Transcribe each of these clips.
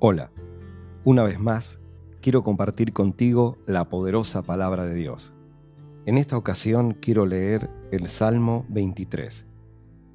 Hola, una vez más quiero compartir contigo la poderosa palabra de Dios. En esta ocasión quiero leer el Salmo 23,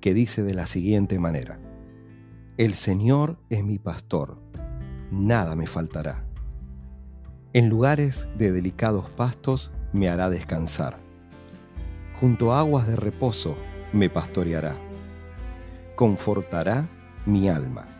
que dice de la siguiente manera, El Señor es mi pastor, nada me faltará. En lugares de delicados pastos me hará descansar. Junto a aguas de reposo me pastoreará. Confortará mi alma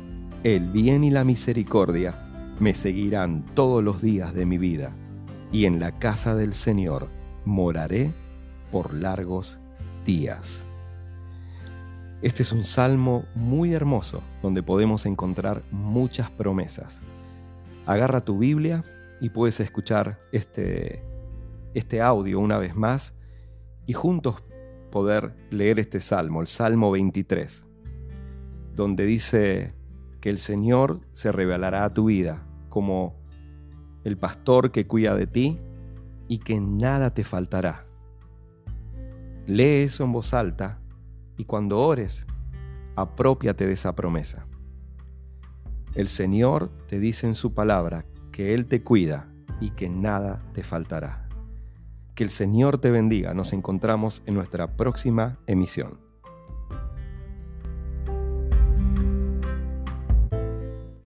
el bien y la misericordia me seguirán todos los días de mi vida, y en la casa del Señor moraré por largos días. Este es un salmo muy hermoso donde podemos encontrar muchas promesas. Agarra tu Biblia y puedes escuchar este, este audio una vez más y juntos poder leer este salmo, el Salmo 23, donde dice, que el Señor se revelará a tu vida como el pastor que cuida de ti y que nada te faltará. Lee eso en voz alta y cuando ores, apropiate de esa promesa. El Señor te dice en su palabra que Él te cuida y que nada te faltará. Que el Señor te bendiga. Nos encontramos en nuestra próxima emisión.